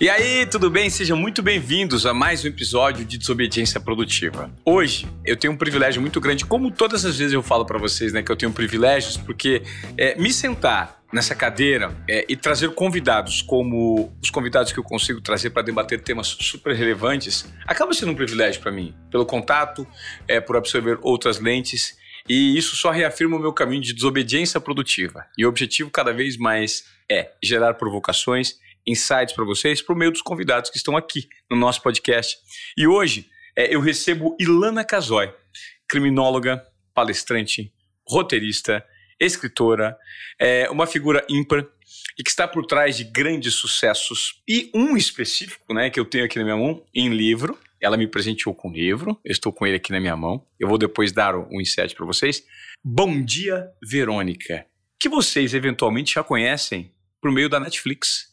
E aí, tudo bem? Sejam muito bem-vindos a mais um episódio de Desobediência Produtiva. Hoje eu tenho um privilégio muito grande, como todas as vezes eu falo para vocês, né, que eu tenho privilégios, porque é, me sentar nessa cadeira é, e trazer convidados como os convidados que eu consigo trazer para debater temas super relevantes acaba sendo um privilégio para mim, pelo contato, é, por absorver outras lentes e isso só reafirma o meu caminho de desobediência produtiva. E o objetivo cada vez mais é gerar provocações insights para vocês por meio dos convidados que estão aqui no nosso podcast. E hoje é, eu recebo Ilana Casoy, criminóloga, palestrante, roteirista, escritora, é, uma figura ímpar e que está por trás de grandes sucessos. E um específico, né, que eu tenho aqui na minha mão, em livro. Ela me presenteou com um livro, eu estou com ele aqui na minha mão. Eu vou depois dar um insight para vocês. Bom Dia, Verônica, que vocês eventualmente já conhecem por meio da Netflix.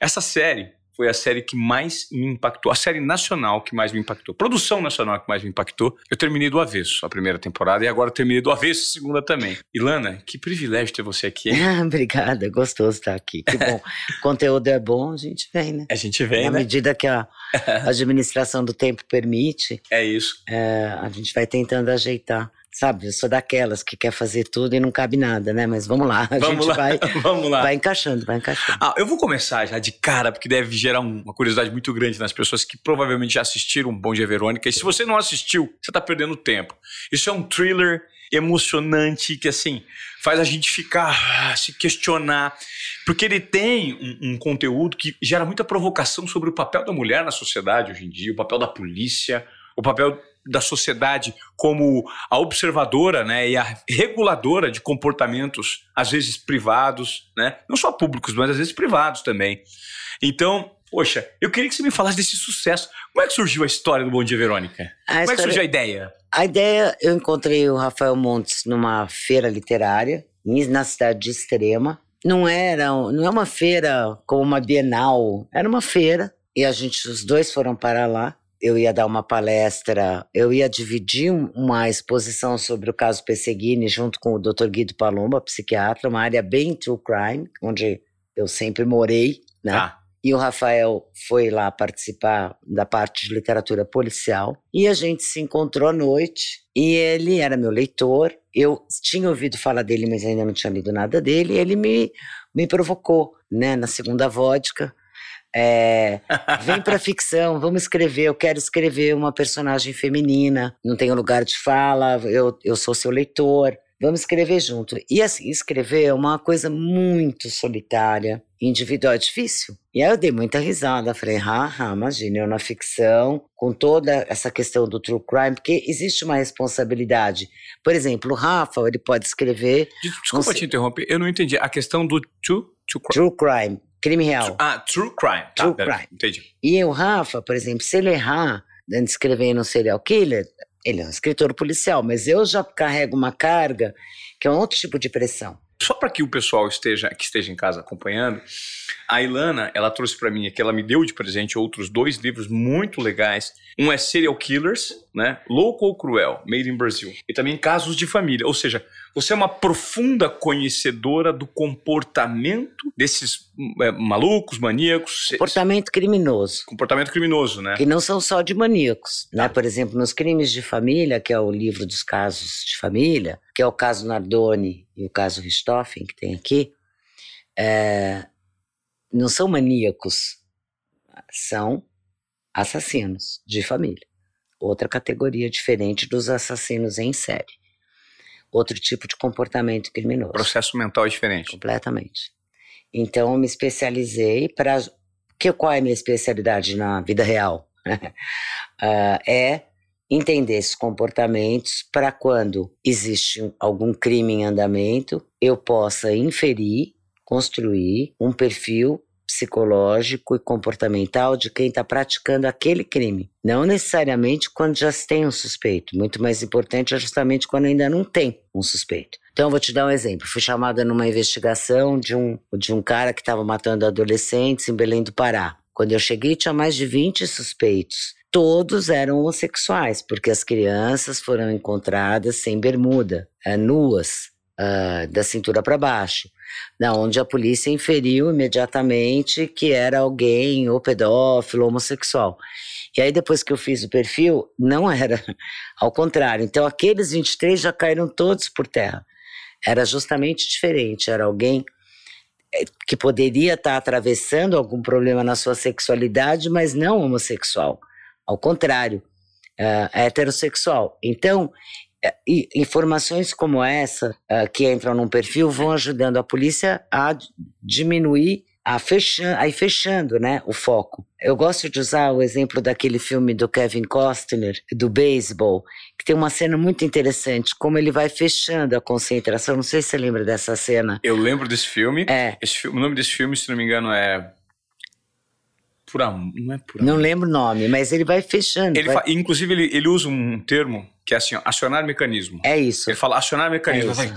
Essa série foi a série que mais me impactou, a série nacional que mais me impactou, produção nacional que mais me impactou. Eu terminei do avesso a primeira temporada e agora terminei do avesso a segunda também. Ilana, que privilégio ter você aqui. Obrigada, gostoso estar aqui. Que bom. o conteúdo é bom, a gente vem, né? A gente vem, Na né? medida que a administração do tempo permite, É isso. é, a gente vai tentando ajeitar. Sabe, eu sou daquelas que quer fazer tudo e não cabe nada, né? Mas vamos lá, a Vamos gente lá, vai, vamos lá. vai encaixando, vai encaixando. Ah, eu vou começar já de cara, porque deve gerar um- uma curiosidade muito grande nas pessoas que provavelmente já assistiram Bom Dia Verônica. E se você não assistiu, você está perdendo tempo. Isso é um thriller emocionante que, assim, faz a gente ficar, ah, se questionar. Porque ele tem um, um conteúdo que gera muita provocação sobre o papel da mulher na sociedade hoje em dia, o papel da polícia, o papel da sociedade como a observadora né, e a reguladora de comportamentos, às vezes privados, né? não só públicos, mas às vezes privados também. Então, poxa, eu queria que você me falasse desse sucesso. Como é que surgiu a história do Bom Dia Verônica? A Como é que história- surgiu a ideia? A ideia, eu encontrei o Rafael Montes numa feira literária na cidade de Extrema. Não era, não é uma feira como uma Bienal, era uma feira e a gente, os dois foram para lá. Eu ia dar uma palestra, eu ia dividir um- uma exposição sobre o caso Pesseguini junto com o Dr. Guido Palomba, psiquiatra, uma área bem true crime, onde eu sempre morei, né? Ah, E o Rafael foi lá participar da parte de literatura policial. E a gente se encontrou à noite. E ele era meu leitor. Eu tinha ouvido falar dele, mas ainda não tinha lido nada dele. E ele me, me provocou, né? Na segunda vodka. É, vem pra ficção, vamos escrever. Eu quero escrever uma personagem feminina. Não tenho lugar de fala. Eu, eu sou seu leitor. Vamos escrever junto. E assim, escrever é uma coisa muito solitária, individual, é difícil. E aí eu dei muita risada, falei, haha, imagina, eu na ficção, com toda essa questão do true crime, porque existe uma responsabilidade. Por exemplo, o Rafa, ele pode escrever desculpa Você- te interromper, eu não entendi. A questão do true, true crime. true crime, crime real. Ah, true crime. Tá, True beleza, crime. Entendi. E o Rafa, por exemplo, se ele errar escrevendo um serial killer, ele é um escritor policial, mas eu já carrego uma carga que é um outro tipo de pressão. Só para que o pessoal esteja, que esteja em casa acompanhando, a Ilana, ela trouxe para mim aqui, ela me deu de presente outros dois livros muito legais. Um é Serial Killers, né? Louco ou Cruel, Made in Brazil. E também Casos de Família. Ou seja, você é uma profunda conhecedora do comportamento desses é, malucos, maníacos, Comportamento criminoso. comportamento criminoso, né? que não são só de maníacos, né? Por exemplo, nos crimes de família, que é o livro dos casos de família, que é o caso Nardoni e o caso Richthofen, que tem aqui, é, não são maníacos, são assassinos de família. Outra categoria diferente dos assassinos em série. Outro tipo de comportamento criminoso. processo mental é diferente. Completamente. Então, eu me especializei para. Que, qual é a minha especialidade na vida real? Ah, é entender esses comportamentos para quando existe um- algum crime em andamento, eu possa inferir, construir um perfil psicológico e comportamental de quem está praticando aquele crime. Não necessariamente quando já se tem um suspeito. Muito mais importante é justamente quando ainda não tem um suspeito. Então, vou te dar um exemplo. Fui chamada numa investigação de um, de um cara que estava matando adolescentes em Belém do Pará. Quando eu cheguei, tinha mais de 20 suspeitos. Todos eram homossexuais, porque as crianças foram encontradas sem bermuda, eh, nuas. uh, da cintura para baixo, na onde a polícia inferiu imediatamente que era alguém ou pedófilo, homossexual. E aí depois que eu fiz o perfil, não era, ao contrário. Então aqueles 23 já caíram todos por terra. Era justamente diferente, era alguém eh, que poderia estar atravessando algum problema na sua sexualidade, mas não homossexual. Ao contrário, uh, heterossexual. Então, é, informações como essa uh, que entram num perfil vão ajudando a polícia a diminuir, a, fechando, a ir fechando né, o foco. Eu gosto de usar o exemplo daquele filme do Kevin Costner, do beisebol, que tem uma cena muito interessante, como ele vai fechando a concentração. Não sei se você lembra dessa cena. Eu lembro desse filme. É. Esse, o nome desse filme, se não me engano, é por amor, não é por amor. Não lembro o nome, mas ele vai fechando. Ele vai... Fa... Inclusive, ele, ele usa um termo que é assim, acionar mecanismo. É isso. Ele fala acionar mecanismo. É, vai...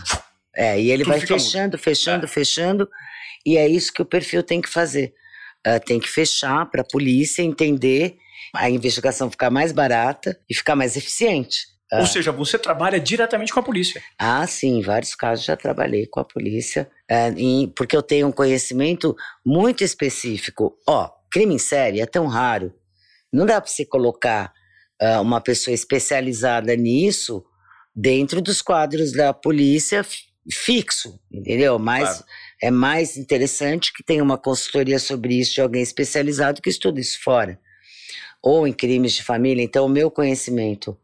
é e ele vai fechando, fechando, é. fechando, e é isso que o perfil tem que fazer. Uh, tem que fechar para a polícia entender, a investigação ficar mais barata e ficar mais eficiente. Ou uh, seja, você trabalha diretamente com a polícia. Ah, sim, em vários casos já trabalhei com a polícia, uh, em, porque eu tenho um conhecimento muito específico. Ó, crime em série é tão raro. Não dá para você colocar uh, uma pessoa especializada nisso dentro dos quadros da polícia fixo, entendeu? Mas claro. é mais interessante que tenha uma consultoria sobre isso de alguém especializado que estuda isso fora. Ou em crimes de família. Então, o meu conhecimento,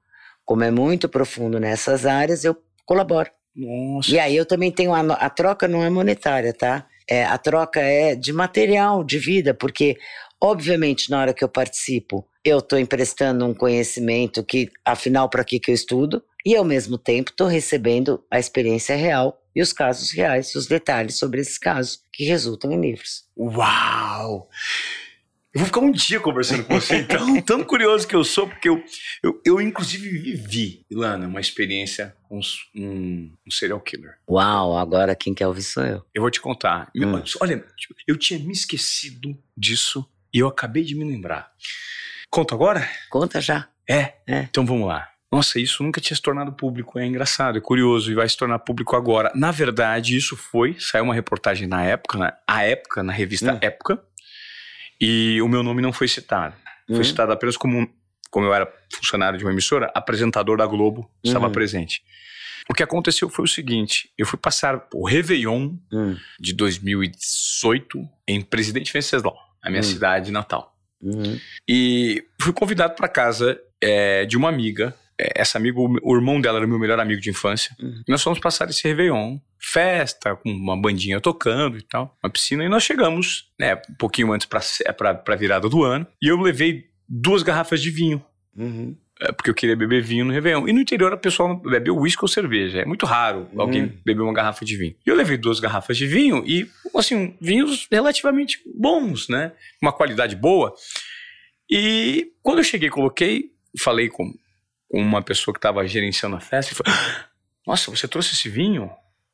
como é muito profundo nessas áreas, eu colaboro. Nossa. E aí eu também tenho a, a troca não é monetária, tá? É, a troca é de material, de vida, porque, obviamente, na hora que eu participo, eu estou emprestando um conhecimento que, afinal, para que, que eu estudo, e ao mesmo tempo estou recebendo a experiência real e os casos reais, os detalhes sobre esses casos que resultam em livros. Uau! Eu vou ficar um dia conversando com você, então, tão curioso que eu sou, porque eu, eu, eu inclusive vivi, Ilana, uma experiência com um, um, serial killer. Uau, agora quem quer ouvir sou eu. Eu vou te contar. Hum. Olha, eu tinha me esquecido disso e eu acabei de me lembrar. Conta agora? Conta já. É? É. Então vamos lá. Nossa, isso nunca tinha se tornado público. É engraçado, é curioso e vai se tornar público agora. Na verdade, isso foi, saiu uma reportagem na época, na, a época, na revista hum. Época, e o meu nome não foi citado. Uhum. Foi citado apenas como, como eu era funcionário de uma emissora, apresentador da Globo estava uhum. presente. O que aconteceu foi o seguinte: eu fui passar o Réveillon uhum. de 2018 em Presidente Venceslau, a minha hum. cidade natal. Uhum. E fui convidado para casa é, de uma amiga. É, essa amiga, o irmão dela era meu melhor amigo de infância. Uhum. nós fomos passar esse Réveillon festa, com uma bandinha tocando e tal, uma piscina, e nós chegamos, né, um pouquinho antes para virada do ano, e eu levei duas garrafas de vinho. Uhum. É, porque eu queria beber vinho no Réveillon. E no interior a pessoa bebe uísque ou cerveja. É muito raro uhum. alguém beber uma garrafa de vinho. E eu levei duas garrafas de vinho e, assim, vinhos relativamente bons, né? Uma qualidade boa. E quando eu cheguei, coloquei, falei com, com uma pessoa que estava gerenciando a festa e falei: ah, Nossa, você trouxe esse vinho?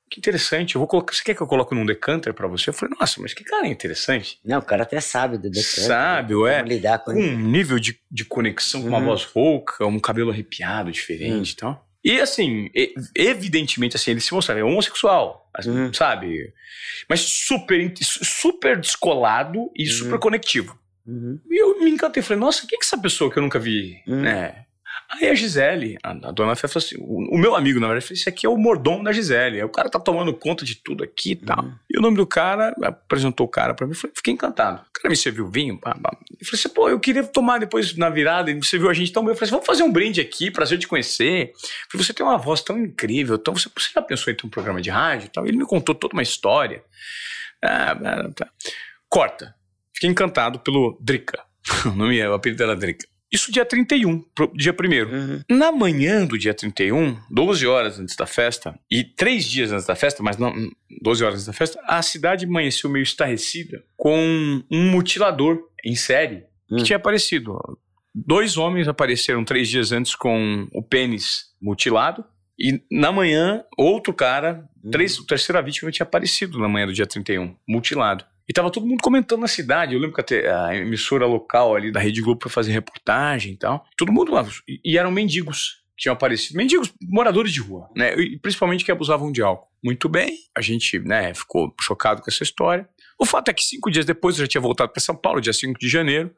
que interessante, eu vou colocar, você quer que eu coloque num decanter para você? Eu falei, nossa, mas que cara interessante. Não, o cara até sabe do decanter. Sabe, é. Lidar com, um nível de, de conexão, com uma uhum. voz rouca, um cabelo arrepiado, diferente uhum. e tal. E assim, evidentemente, assim, ele se mostrava homossexual, assim, uhum. sabe? Mas super, super descolado e uhum. super conectivo. Uhum. E eu me encantei, falei, nossa, quem é essa pessoa que eu nunca vi, né? Aí a Gisele, a, a dona Fé falou assim: o, o, meu amigo, na verdade, falou: Esse aqui é o mordomo da Gisele. Aí o cara tá tomando conta de tudo aqui e tal. Uhum. E o nome do cara, apresentou o cara pra mim, falei, fiquei encantado. O cara me serviu vinho, pá, pá. Eu falei assim: pô, eu queria tomar depois na virada, e você viu a gente tão bem. Eu falei assim: vamos fazer um brinde aqui, prazer de conhecer. Eu falei, você tem uma voz tão incrível, então você, você já pensou em ter um programa de rádio e tal? Ele me contou toda uma história. Ah, tá. Corta. Fiquei encantado pelo Drica. o nome é, o apelido era Drica. Isso dia 31, dia 1 uhum. Na manhã do dia 31, 12 horas antes da festa, e três dias antes da festa, mas não 12 horas antes da festa, a cidade amanheceu meio estarrecida com um mutilador em série que uhum. tinha aparecido. Dois homens apareceram três dias antes com o pênis mutilado, e na manhã, outro cara, uhum. três, terceira vítima, tinha aparecido na manhã do dia 31, mutilado. E tava todo mundo comentando na cidade. Eu lembro que a, emissora local ali da Rede Globo foi fazer reportagem e tal. Todo mundo lá. E eram mendigos tinham aparecido. Mendigos, moradores de rua, né? E principalmente que abusavam de álcool. Muito bem, a gente né, ficou chocado com essa história. O fato é que cinco dias depois eu já tinha voltado para São Paulo, dia 5 de janeiro.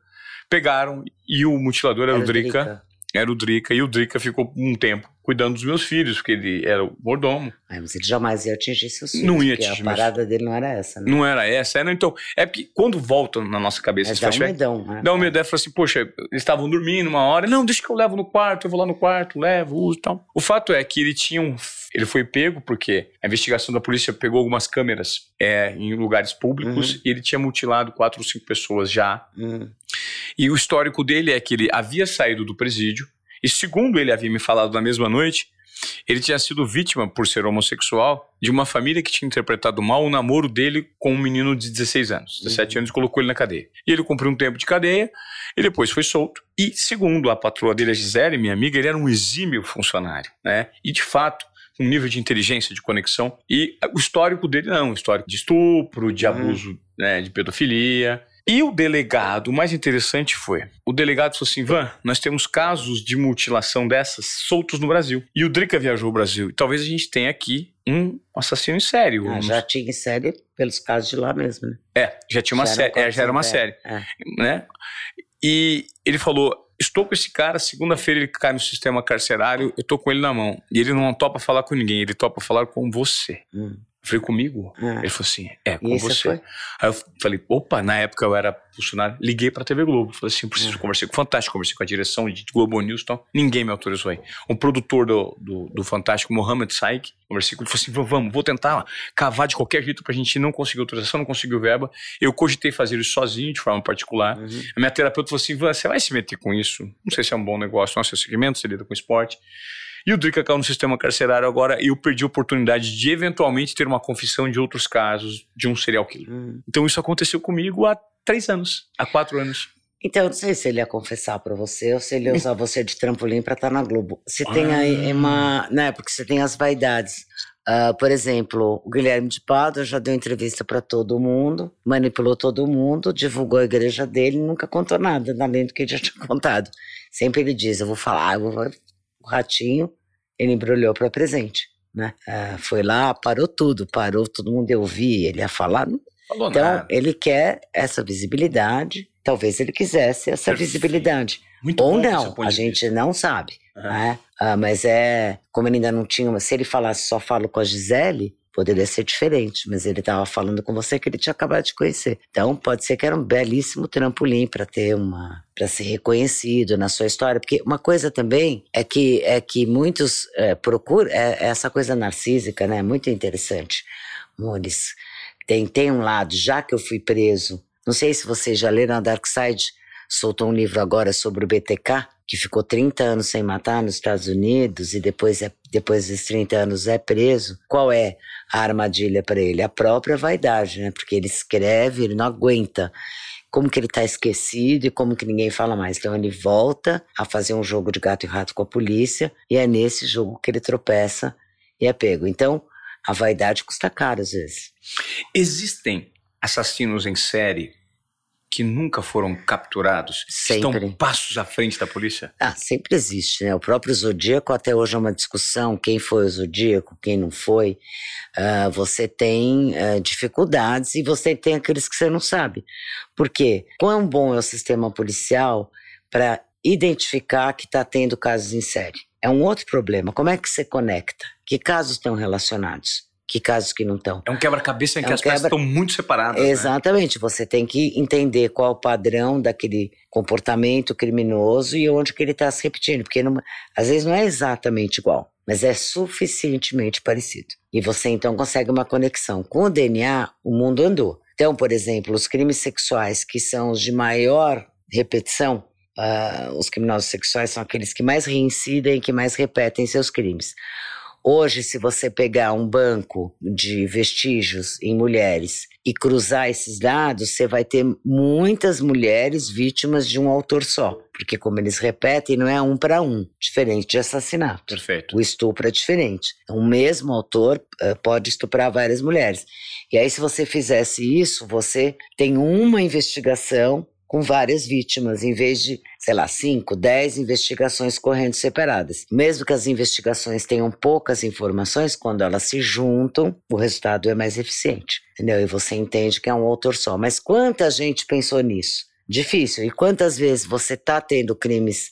Pegaram e o mutilador era, era o Drica. Drica. Era o Drica. E o Drica ficou um tempo cuidando dos meus filhos, porque ele era o mordomo. Ai, mas ele jamais ia atingir seus filhos. Não ia atingir. A parada meus... dele não era essa, né? Não era essa. Era, então, é porque quando volta na nossa cabeça esse dá um medão, né? Dá um medão. Fala assim, poxa, eles estavam dormindo uma hora. Não, deixa que eu levo no quarto, eu vou lá no quarto, levo, uso e tal. O fato é que ele tinha um ele foi pego porque a investigação da polícia pegou algumas câmeras é, em lugares públicos uhum. e ele tinha mutilado quatro ou cinco pessoas já. Uhum. E o histórico dele é que ele havia saído do presídio e, segundo ele havia me falado na mesma noite, ele tinha sido vítima, por ser homossexual, de uma família que tinha interpretado mal o namoro dele com um menino de 16 anos. 17 uhum. anos colocou ele na cadeia. E ele cumpriu um tempo de cadeia e depois foi solto. E, segundo a patroa dele, a Gisele, minha amiga, ele era um exímio funcionário. Né? E, de fato, um nível de inteligência, de conexão. E o histórico dele não, histórico de estupro, de uhum. abuso, né, de pedofilia. E o delegado, o mais interessante foi, o delegado falou assim, Van, nós temos casos de mutilação dessas soltos no Brasil. E o Drica viajou ao Brasil. E talvez a gente tenha aqui um assassino em série. Ah. Já tinha em série pelos casos de lá mesmo, né? É, já tinha uma série, é, já era uma série, é. né? E ele falou, estou com esse cara, segunda-feira ele cai no sistema carcerário, eu tô com ele na mão. E ele não topa falar com ninguém, ele topa falar com você. Hum. Falei, comigo? É. Ele falou assim, é, com você. Foi? Aí eu falei, opa, na época eu era funcionário, liguei pra TV Globo. Falei assim, preciso é. conversar com o Fantástico, conversei com a direção de Globo News e tal. Ninguém me autorizou aí. Um produtor do, do, do Fantástico, Mohamed Saik, conversei com ele, falou assim, vamos, vou tentar cavar de qualquer jeito pra gente não conseguir autorização, não conseguiu verba. Eu cogitei fazer isso sozinho, de forma particular. Uhum. A minha terapeuta falou assim, você vai se meter com isso? Não sei se é um bom negócio, não, seu segmento, você lida com esporte. E o Drica caiu no sistema carcerário agora e eu perdi a oportunidade de eventualmente ter uma confissão de outros casos de um serial killer. Hum. Então isso aconteceu comigo há três anos, há quatro anos. Então, eu não sei se ele ia confessar para você ou se ele ia usar você de trampolim para estar tá na Globo. Você tem aí ah. uma. Né, porque você tem as vaidades. Uh, por exemplo, o Guilherme de Pádua já deu entrevista para todo mundo, manipulou todo mundo, divulgou a igreja dele nunca contou nada, além do que ele já tinha contado. Sempre ele diz: Eu vou falar, eu vou o ratinho, ele embrulhou para presente, né? Ah, foi lá, parou tudo, parou, todo mundo eu vi, ele ia falar. Falou então, nada. ele quer essa visibilidade, talvez ele quisesse essa Perfeito. visibilidade. Muito Ou não, a gente não sabe. Uhum. Né? Ah, mas é, como ele ainda não tinha, se ele falasse só falo com a Gisele, Poderia ser diferente, mas ele estava falando com você que ele tinha acabado de conhecer. Então, pode ser que era um belíssimo trampolim para ter uma. para ser reconhecido na sua história. Porque uma coisa também é que, é que muitos é, procuram. É, é essa coisa narcísica, né? Muito interessante. Mores, tem, tem um lado, já que eu fui preso. Não sei se vocês já leram a Dark Side, soltou um livro agora sobre o BTK que ficou 30 anos sem matar nos Estados Unidos e depois, é, depois desses 30 anos é preso, qual é a armadilha para ele? A própria vaidade, né? Porque ele escreve, ele não aguenta como que ele está esquecido e como que ninguém fala mais. Então ele volta a fazer um jogo de gato e rato com a polícia e é nesse jogo que ele tropeça e é pego. Então a vaidade custa caro às vezes. Existem assassinos em série que nunca foram capturados? Sempre. Estão passos à frente da polícia? Ah, sempre existe, né? O próprio Zodíaco até hoje é uma discussão, quem foi o Zodíaco, quem não foi. Uh, você tem uh, dificuldades e você tem aqueles que você não sabe. Por quê? Quão bom é o sistema policial para identificar que está tendo casos em série? É um outro problema. Como é que você conecta? Que casos estão relacionados? Que casos que não estão. É um quebra-cabeça em é que um as quebra... peças estão muito separadas. Né? Exatamente. Né? Você tem que entender qual o padrão daquele comportamento criminoso e onde que ele está se repetindo. Porque não, às vezes não é exatamente igual, mas é suficientemente parecido. E você então consegue uma conexão. Com o DNA, o mundo andou. Então, por exemplo, os crimes sexuais que são os de maior repetição, uh, os criminosos sexuais são aqueles que mais reincidem e que mais repetem seus crimes. Hoje, se você pegar um banco de vestígios em mulheres e cruzar esses dados, você vai ter muitas mulheres vítimas de um autor só. Porque, como eles repetem, não é um para um, diferente de assassinato. Perfeito. O estupro é diferente. O mesmo autor uh, pode estuprar várias mulheres. E aí, se você fizesse isso, você tem uma investigação com várias vítimas, em vez de, sei lá, 5, 10 investigações correndo separadas. Mesmo que as investigações tenham poucas informações, quando elas se juntam, o resultado é mais eficiente. Entendeu? E você entende que é um autor só. Mas quanta gente pensou nisso? Difícil. E quantas vezes você está tendo crimes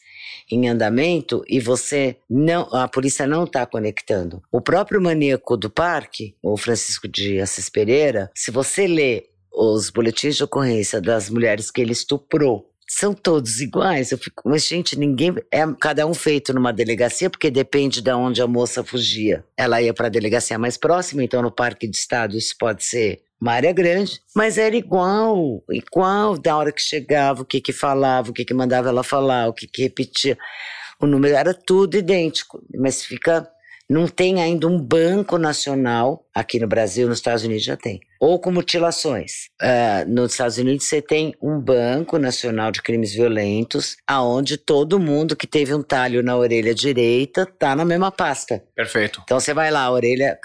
em andamento e você não, a polícia não está conectando. O próprio maníaco do parque, o Francisco de Assis Pereira, se você lê os boletins de ocorrência das mulheres que ele estuprou são todos iguais. Eu fico, mas gente, ninguém é cada um feito numa delegacia porque depende de onde a moça fugia. Ela ia para a delegacia mais próxima, então no parque de estado isso pode ser uma área grande, mas era igual, igual da hora que chegava, o que que falava, o que que mandava ela falar, o que que repetia. O número era tudo idêntico, mas fica não tem ainda um banco nacional, aqui no Brasil, nos Estados Unidos já tem. Ou com mutilações. Uh, nos Estados Unidos você tem um banco nacional de crimes violentos, aonde todo mundo que teve um talho na orelha direita tá na mesma pasta. Perfeito. Então você vai lá, a orelha,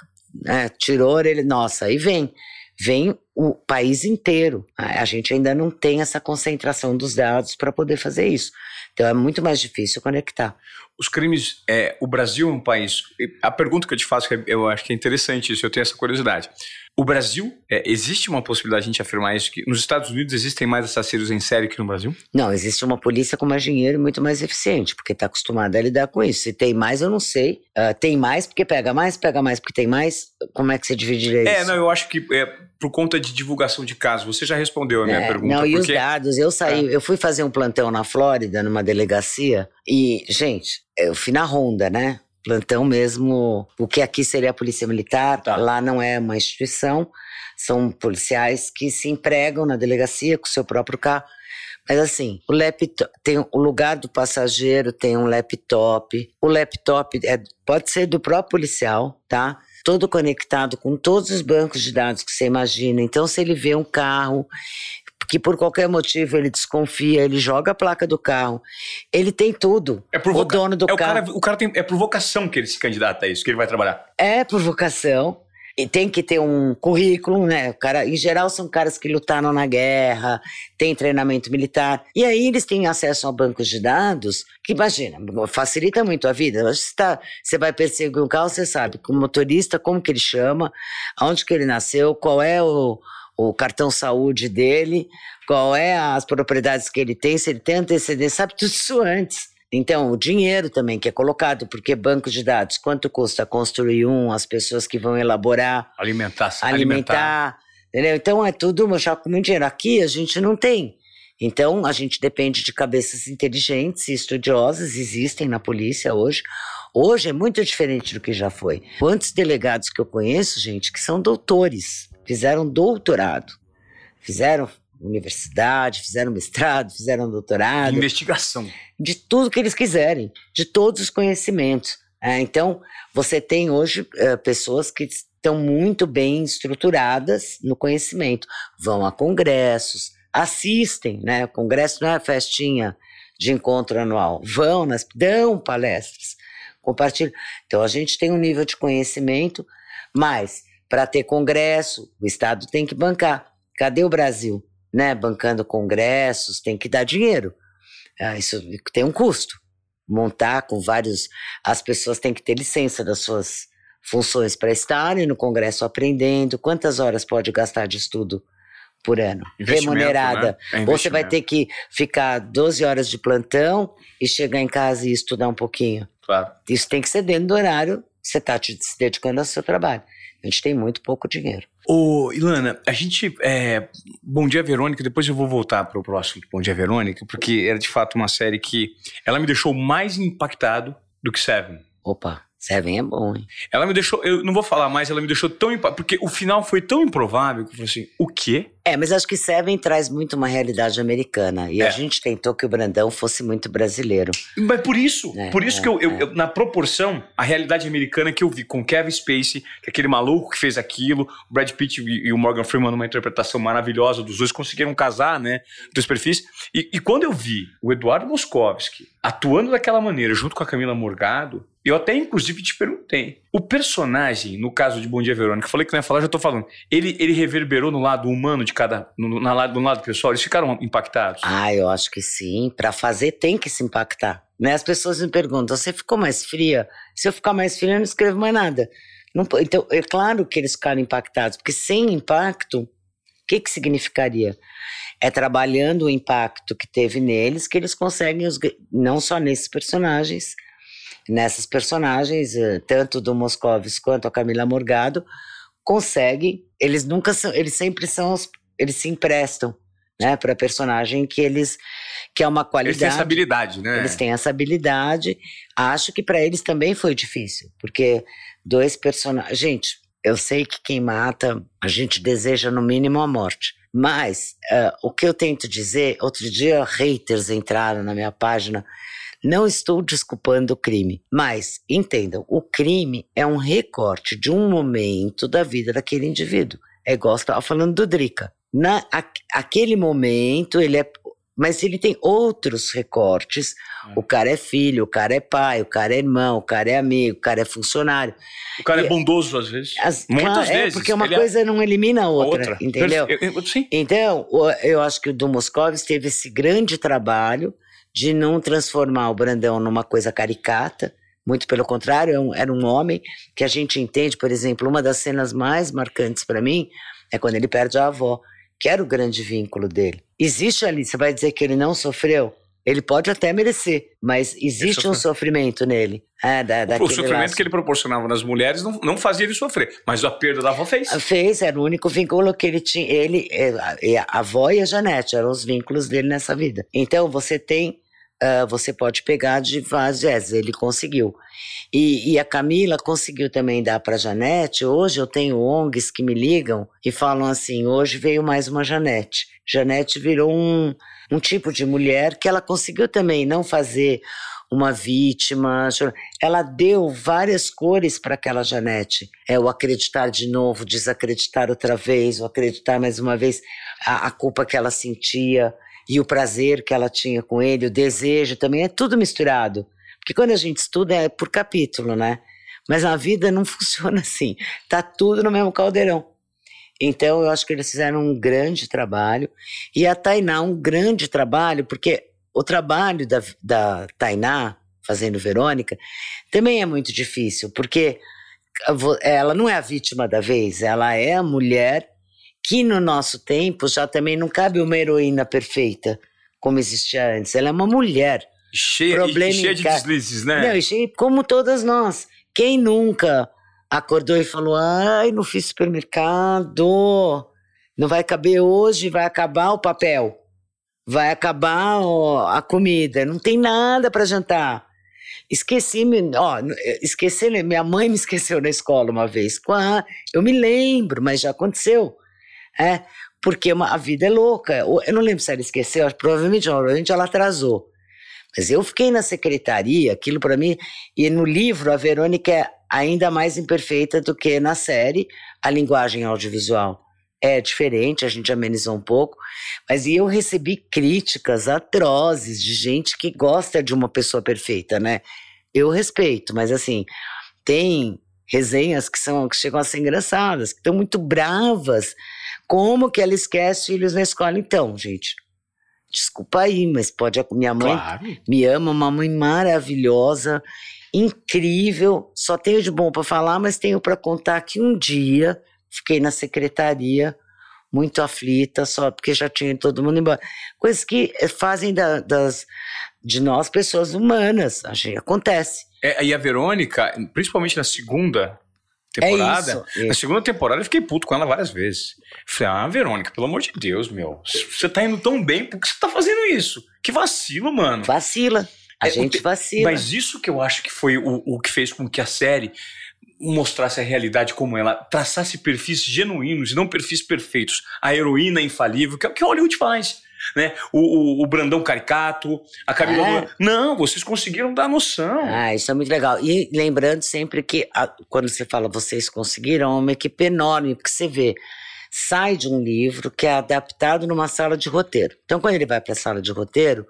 né, tirou a orelha, nossa, aí vem. Vem o país inteiro. A gente ainda não tem essa concentração dos dados para poder fazer isso. Então é muito mais difícil conectar. Os crimes, é, o Brasil é um país. A pergunta que eu te faço, eu acho que é interessante isso, eu tenho essa curiosidade. O Brasil, é, existe uma possibilidade de a gente afirmar isso? Que nos Estados Unidos existem mais assassinos em série que no Brasil? Não, existe uma polícia com mais dinheiro e muito mais eficiente, porque está acostumada a lidar com isso. Se tem mais, eu não sei. Uh, tem mais porque pega mais, pega mais porque tem mais. Como é que você dividiria é, isso? É, não, eu acho que é, por conta de divulgação de casos. Você já respondeu a minha é, pergunta. Não, e porque... os dados. Eu saí, é. eu fui fazer um plantão na Flórida, numa delegacia, e, gente, eu fui na ronda, né? Plantão mesmo. O que aqui seria a Polícia Militar, tá. lá não é uma instituição. São policiais que se empregam na delegacia com seu próprio carro. Mas assim, o laptop tem o lugar do passageiro tem um laptop. O laptop é, pode ser do próprio policial, tá? Todo conectado com todos os bancos de dados que você imagina. Então, se ele vê um carro que por qualquer motivo ele desconfia, ele joga a placa do carro, ele tem tudo. É provoca... O dono do é carro. O cara, o cara tem, é provocação que ele se candidata a isso, que ele vai trabalhar. É provocação. E tem que ter um currículo, né? O cara, em geral, são caras que lutaram na guerra, têm treinamento militar. E aí eles têm acesso a bancos de dados que, imagina, facilita muito a vida. Você, tá, você vai perseguir um carro, você sabe, o motorista, como que ele chama, aonde que ele nasceu, qual é o, o cartão saúde dele, qual é as propriedades que ele tem, se ele tem antecedência, sabe tudo isso antes. Então, o dinheiro também que é colocado, porque banco de dados, quanto custa construir um, as pessoas que vão elaborar, alimentar, alimentar, alimentar. entendeu? Então é tudo já com muito dinheiro. Aqui a gente não tem. Então a gente depende de cabeças inteligentes e estudiosas, existem na polícia hoje. Hoje é muito diferente do que já foi. Quantos delegados que eu conheço, gente, que são doutores, fizeram doutorado, fizeram universidade, fizeram mestrado, fizeram doutorado. Investigação. De tudo que eles quiserem, de todos os conhecimentos. É, então, você tem hoje é, pessoas que estão muito bem estruturadas no conhecimento, vão a congressos, assistem, né? O congresso não é festinha de encontro anual, vão, nas, dão palestras, compartilham. Então, a gente tem um nível de conhecimento, mas para ter congresso, o Estado tem que bancar. Cadê o Brasil? Né, bancando congressos, tem que dar dinheiro. Ah, isso tem um custo. Montar com vários. As pessoas têm que ter licença das suas funções para estarem no congresso aprendendo. Quantas horas pode gastar de estudo por ano? Remunerada. Né? É Você vai ter que ficar 12 horas de plantão e chegar em casa e estudar um pouquinho. Claro. Isso tem que ser dentro do horário que você está se dedicando ao seu trabalho. A gente tem muito pouco dinheiro. Ô, Ilana, a gente. É, Bom Dia Verônica, depois eu vou voltar para o próximo Bom Dia Verônica, porque era de fato uma série que ela me deixou mais impactado do que Seven. Opa. Seven é bom, hein? Ela me deixou, eu não vou falar mais, ela me deixou tão. Porque o final foi tão improvável que eu falei assim: o quê? É, mas acho que Seven traz muito uma realidade americana. E é. a gente tentou que o Brandão fosse muito brasileiro. Mas por isso, é, por isso é, que eu, eu, é. eu, na proporção, a realidade americana que eu vi com Kevin Spacey, que é aquele maluco que fez aquilo, o Brad Pitt e, e o Morgan Freeman numa interpretação maravilhosa dos dois, conseguiram casar, né? Dois perfis. E, e quando eu vi o Eduardo Moskovski atuando daquela maneira, junto com a Camila Morgado, Eu até, inclusive, te perguntei. O personagem, no caso de Bom Dia Verônica, falei que não ia falar, já tô falando. Ele, ele reverberou no lado humano de cada. No, na lado, no lado pessoal? Eles ficaram impactados? Ah, eu acho que sim. Para fazer, tem que se impactar. Né? As pessoas me perguntam: você ficou mais fria? Se eu ficar mais fria, eu não escrevo mais nada. Não, então, é claro que eles ficaram impactados, porque sem impacto, o que, que significaria? É trabalhando o impacto que teve neles que eles conseguem, os, não só nesses personagens, nessas personagens, eh, tanto do Moscovis quanto a Camila Morgado, conseguem, eles nunca são, eles sempre são, eles se emprestam, né, para personagem que eles que é uma qualidade. Eles têm essa habilidade, né? Eles têm essa habilidade. Acho que para eles também foi difícil, porque dois personagens, gente, eu sei que quem mata, a gente deseja no mínimo a morte. Mas uh, o que eu tento dizer, outro dia haters entraram na minha página não estou desculpando o crime, mas entendam, o crime é um recorte de um momento da vida daquele indivíduo. É igual você estava falando do Drica. Na, a, aquele momento, ele é. Mas ele tem outros recortes. É. O cara é filho, o cara é pai, o cara é irmão, o cara é amigo, o cara é funcionário. O cara é e, é bondoso às vezes. As, Muitas é, vezes. É, porque uma coisa é... não elimina a outra, outra. entendeu? Eu, eu, sim. Então, eu acho que o do Moscovitz teve esse grande trabalho de não transformar o Brandão numa coisa caricata, muito pelo contrário, era um homem que a gente entende, por exemplo, uma das cenas mais marcantes para mim é quando ele perde a avó, que era o grande vínculo dele. Existe ali, você vai dizer que ele não sofreu? Ele pode até merecer, mas existe um sofrimento nele. É, da, o sofrimento laço. que ele proporcionava nas mulheres não, não fazia ele sofrer, mas a perda da avó fez. Fez, era o único vínculo que ele tinha. Ele, é, a, a avó e a Janete eram os vínculos dele nessa vida. Então você tem uh, você pode pegar de várias Ele conseguiu. E, e, a Camila conseguiu também dar para Janete. Hoje eu tenho ONGs que me ligam e falam assim: hoje veio mais uma Janete. Janete virou um, um tipo de mulher que ela conseguiu também não fazer uma vítima. Ela deu várias cores para aquela Janete. É o acreditar de novo, desacreditar outra vez, o acreditar mais uma vez, a, a culpa que ela sentia e o prazer que ela tinha com ele, o desejo também, é tudo misturado. Porque quando a gente estuda é por capítulo, né? Mas na vida não funciona assim. Tá tudo no mesmo caldeirão. Então eu acho que eles fizeram um grande trabalho. E a Tainá, um grande trabalho, porque o trabalho da, da Tainá, fazendo Verônica, também é muito difícil, porque ela não é a vítima da vez, ela é a mulher que no nosso tempo já também não cabe uma heroína perfeita, como existia antes. Ela é uma mulher. Cheia, cheia de deslizes, né? Não, cheia, como todas nós. Quem nunca acordou e falou: ai, não fiz supermercado, não vai caber hoje, vai acabar o papel, vai acabar ó, a comida, não tem nada para jantar. Esqueci, ó, esqueci, minha mãe me esqueceu na escola uma vez. Eu me lembro, mas já aconteceu. É, porque uma, a vida é louca. Eu não lembro se ela esqueceu, provavelmente, provavelmente ela atrasou. Mas eu fiquei na secretaria, aquilo para mim, e no livro a Verônica é ainda mais imperfeita do que na série, a linguagem audiovisual é diferente, a gente amenizou um pouco, mas eu recebi críticas atrozes de gente que gosta de uma pessoa perfeita, né? Eu respeito, mas assim, tem resenhas que são que chegam a ser engraçadas, que estão muito bravas como que ela esquece filhos na escola? Então, gente, desculpa aí, mas pode. Minha mãe claro. me ama, uma mãe maravilhosa, incrível. Só tenho de bom para falar, mas tenho para contar que um dia fiquei na secretaria muito aflita, só porque já tinha todo mundo embora. Coisas que eh, fazem da, das, de nós pessoas humanas. A gente, acontece. É, e a Verônica, principalmente na segunda temporada. É isso, Na segunda temporada eu fiquei puto com ela várias vezes. Falei, ah, Verônica, pelo amor de Deus, meu. Você tá indo tão bem, por que você tá fazendo isso? Que vacilo, mano. Vacila. A é, gente vacila. Mas isso que eu acho que foi o, o que fez com que a série mostrasse a realidade como ela, traçasse perfis genuínos e não perfis perfeitos. A heroína infalível, que é o que Hollywood faz né? O, o, o Brandão Caricato, a Camila. É. Não, vocês conseguiram dar noção. Ah, isso é muito legal. E lembrando sempre que a, quando você fala vocês conseguiram, é uma equipe enorme, porque você vê sai de um livro que é adaptado numa sala de roteiro. Então, quando ele vai para a sala de roteiro,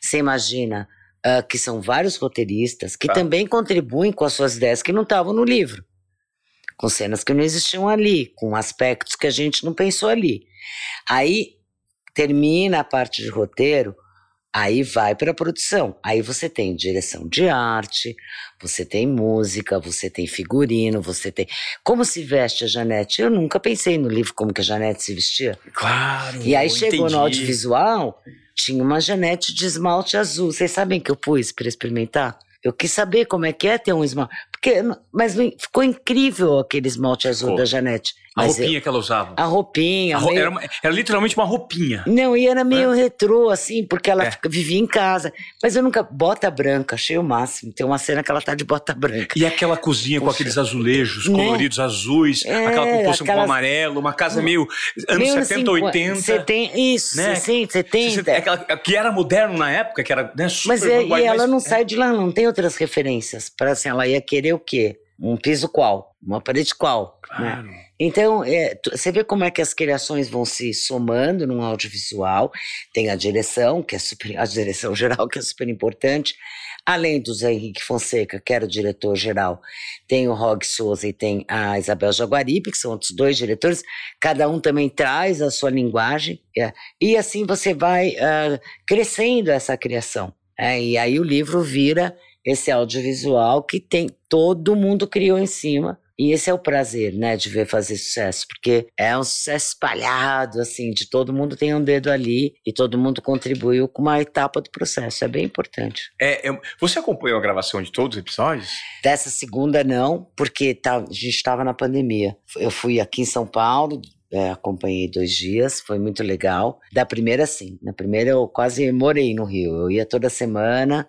você imagina uh, que são vários roteiristas, que Tá. também contribuem com as suas ideias que não estavam no livro. Com cenas que não existiam ali, com aspectos que a gente não pensou ali. Aí termina a parte de roteiro, aí vai para a produção. Aí você tem direção de arte, você tem música, você tem figurino, você tem. Como se veste a Janete? Eu nunca pensei no livro como que a Janete se vestia. Claro. E aí chegou entendi. no audiovisual, tinha uma Janete de esmalte azul. Vocês sabem que eu pus para experimentar? Eu quis saber como é que é ter um esmalte. Porque, mas ficou incrível aquele esmalte azul Ficou. da Janete. A Mas eu- roupinha que ela usava. a roupinha. A ro- meio- era, uma- era literalmente uma roupinha. Não, e era meio retrô, assim, porque ela É. fica- vivia em casa. Mas eu nunca. Bota branca, achei o máximo. Tem uma cena que ela tá de bota branca. E aquela cozinha com Puxa. aqueles azulejos Né? coloridos azuis, É, aquela composição com aquelas- amarelo, uma casa meio anos Meio 70, 80. 70, isso, né? 60, 70. Aquela- que era moderno na época, que era né, super Mas é- e vanguarda, ela mas- não sai de lá, não tem outras referências. Para assim, ela ia querer o quê? Um piso qual? Uma parede qual? né? Claro. Então, é, você vê como é que as criações vão se somando num audiovisual. Tem a direção, que é super, a direção geral, que é super importante. Além do Zé Henrique Fonseca, que era o diretor geral, tem o Rog Souza e tem a Isabel Jaguaribe, que são outros dois diretores. Cada um também traz a sua linguagem. é, e assim você vai ah, crescendo essa criação. é, e aí o livro vira esse audiovisual que tem todo mundo criou em cima. E esse é o prazer, né, de ver fazer sucesso, porque é um sucesso espalhado, assim, de todo mundo tem um dedo ali e todo mundo contribuiu com uma etapa do processo. É bem importante. É, é- você acompanhou a gravação de todos os episódios? Dessa segunda, não, porque tá, a gente estava na pandemia. Eu fui aqui em São Paulo, é, acompanhei dois dias, foi muito legal. Da primeira, sim. Na primeira, eu quase morei no Rio. Eu ia toda semana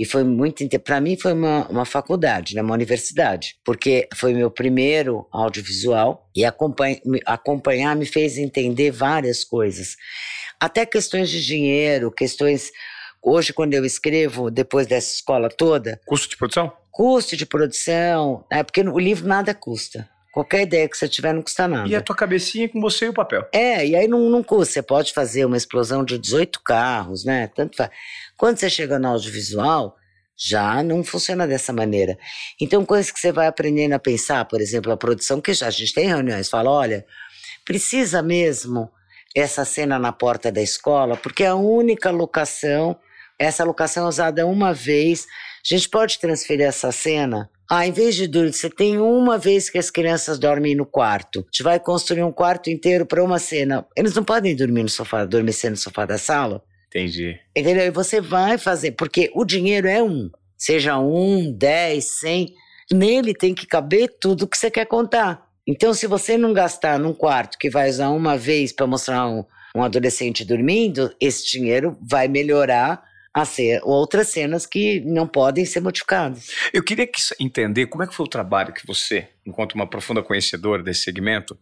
e foi muito. Para mim, foi uma, uma faculdade, né, uma universidade, porque foi meu primeiro audiovisual e acompanha- acompanhar me fez entender várias coisas. Até questões de dinheiro, questões. Hoje, quando eu escrevo, depois dessa escola toda, Custo de produção? custo de produção, é porque o livro nada custa. Qualquer ideia que você tiver não custa nada. E a tua cabecinha com você e o papel. É, e aí não, não custa. Você pode fazer uma explosão de 18 carros, né? Tanto faz. Quando você chega no audiovisual, já não funciona dessa maneira. Então, coisas que você vai aprendendo a pensar, por exemplo, a produção, que já a gente tem reuniões, fala, olha, precisa mesmo essa cena na porta da escola, porque é a única locação, essa locação é usada uma vez, a gente pode transferir essa cena? Ah, em vez de dormir, você tem uma vez que as crianças dormem no quarto. A gente vai construir um quarto inteiro para uma cena. Eles não podem dormir no sofá, adormecer no sofá da sala. Entendi. Entendeu? E você vai fazer, porque o dinheiro é um. Seja um, dez, cem. Nele tem que caber tudo que você quer contar. Então, se você não gastar num quarto que vai usar uma vez para mostrar um, um adolescente dormindo, esse dinheiro vai melhorar a ser outras cenas que não podem ser modificadas. Eu queria que, entender como é que foi o trabalho que você, enquanto uma profunda conhecedora desse segmento,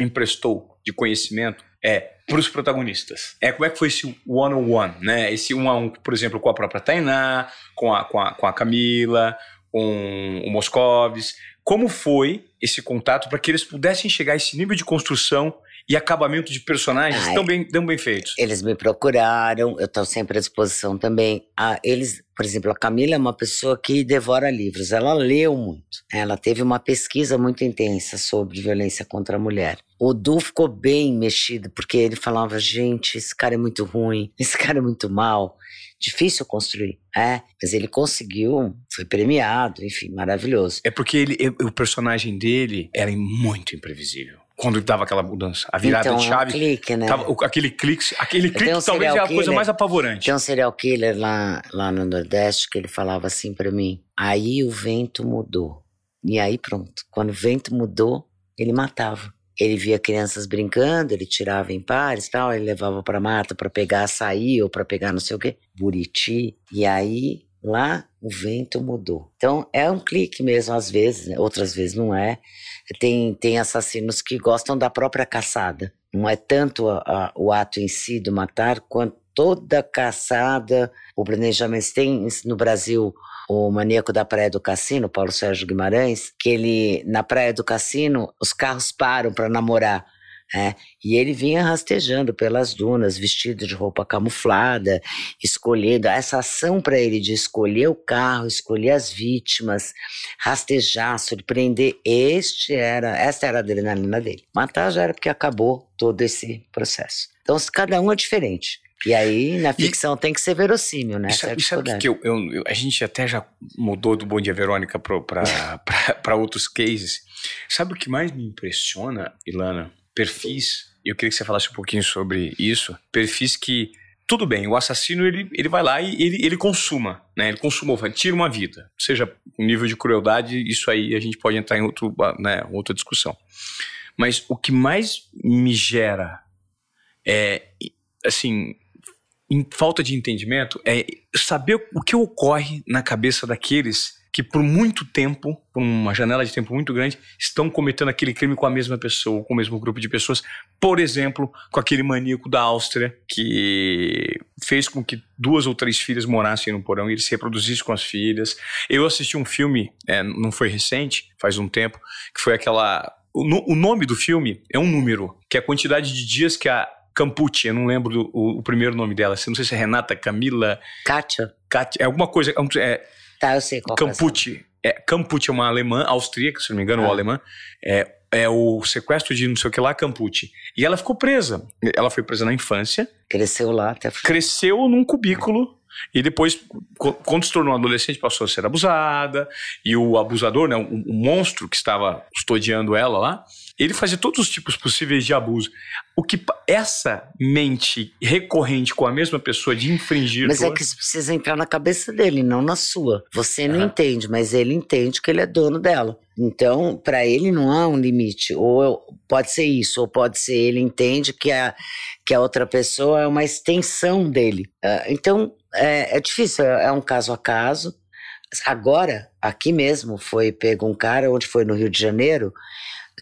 emprestou de conhecimento é, para os protagonistas. É, como é que foi esse one-on-one, né? Esse um a um, por exemplo, com a própria Tainá, com a, com a, com a Camila, com o Moscovis. Como foi esse contato para que eles pudessem chegar a esse nível de construção e acabamento de personagens Ah, tão, bem, tão bem feitos? Eles me procuraram, eu estou sempre à disposição também. Ah, eles, por exemplo, a Camila é uma pessoa que devora livros, ela leu muito. Ela teve uma pesquisa muito intensa sobre violência contra a mulher. O Du ficou bem mexido, porque ele falava: gente, esse cara é muito ruim, esse cara é muito mal, difícil construir. É, mas ele conseguiu, foi premiado, enfim, maravilhoso. É porque ele, o personagem dele era muito imprevisível. Quando dava aquela mudança, a virada então, de chave. É um clique, né? Tava, aquele clique, aquele clique um talvez é a coisa mais apavorante. Tem um serial killer lá, lá no Nordeste que ele falava assim pra mim: aí o vento mudou. E aí pronto. Quando o vento mudou, ele matava. Ele via crianças brincando, ele tirava em pares tal, ele levava pra mata pra pegar açaí ou pra pegar não sei o quê, buriti. E aí lá o vento mudou. Então é um clique mesmo, às vezes, né? outras vezes não é. Tem, tem assassinos que gostam da própria caçada. Não é tanto a- a- o ato em si do matar, quanto toda caçada, o planejamento. Tem no Brasil o maníaco da Praia do Cassino, Paulo Sérgio Guimarães, que ele, na Praia do Cassino, os carros param para namorar. É, e ele vinha rastejando pelas dunas, vestido de roupa camuflada, escolhendo essa ação para ele de escolher o carro, escolher as vítimas, rastejar, surpreender. Este era, esta era a adrenalina dele. Matar já era porque acabou todo esse processo. Então, cada um é diferente. E aí, na ficção, e, tem que ser verossímil, né? Sabe, sabe que eu, eu, eu, a gente até já mudou do Bom Dia Verônica para outros cases. Sabe o que mais me impressiona, Ilana? Perfis, eu queria que você falasse um pouquinho sobre isso. Perfis que, tudo bem, o assassino ele, ele vai lá e ele, ele consuma, né? Ele consumou, tira uma vida. Seja um nível de crueldade, isso aí a gente pode entrar em outro, né, outra discussão. Mas o que mais me gera é, assim, falta de entendimento é saber o que ocorre na cabeça daqueles que por muito tempo, por uma janela de tempo muito grande, estão cometendo aquele crime com a mesma pessoa, com o mesmo grupo de pessoas. Por exemplo, com aquele maníaco da Áustria que fez com que duas ou três filhas morassem no porão e ele se reproduzisse com as filhas. Eu assisti um filme, é, não foi recente, faz um tempo, que foi aquela. O, o nome do filme é um número, que é a quantidade de dias que a Campucci, eu não lembro do, o, o, primeiro nome dela. Não sei se é Renata, Camila. Kátia. Kátia, é alguma coisa. É, tá, eu sei qual Campucci. É, Campucci é uma alemã, austríaca, se não me engano, ah. ou alemã. É, é o sequestro de não sei o que lá, Campucci. E ela ficou presa. Ela foi presa na infância. Cresceu lá até. Cresceu num cubículo. E depois, quando se tornou adolescente, passou a ser abusada. E o abusador, né, o, o monstro que estava custodiando ela lá, ele fazia todos os tipos possíveis de abuso. O que essa mente recorrente com a mesma pessoa de infringir. Mas é que isso precisa entrar na cabeça dele, não na sua. Você não uhum. entende, mas ele entende que ele é dono dela. Então, para ele não há um limite. Ou pode ser isso, ou pode ser ele entende que a, que a outra pessoa é uma extensão dele. Uh, então, é, é difícil, é, é um caso a caso. Agora, aqui mesmo, foi pego um cara, onde foi no Rio de Janeiro,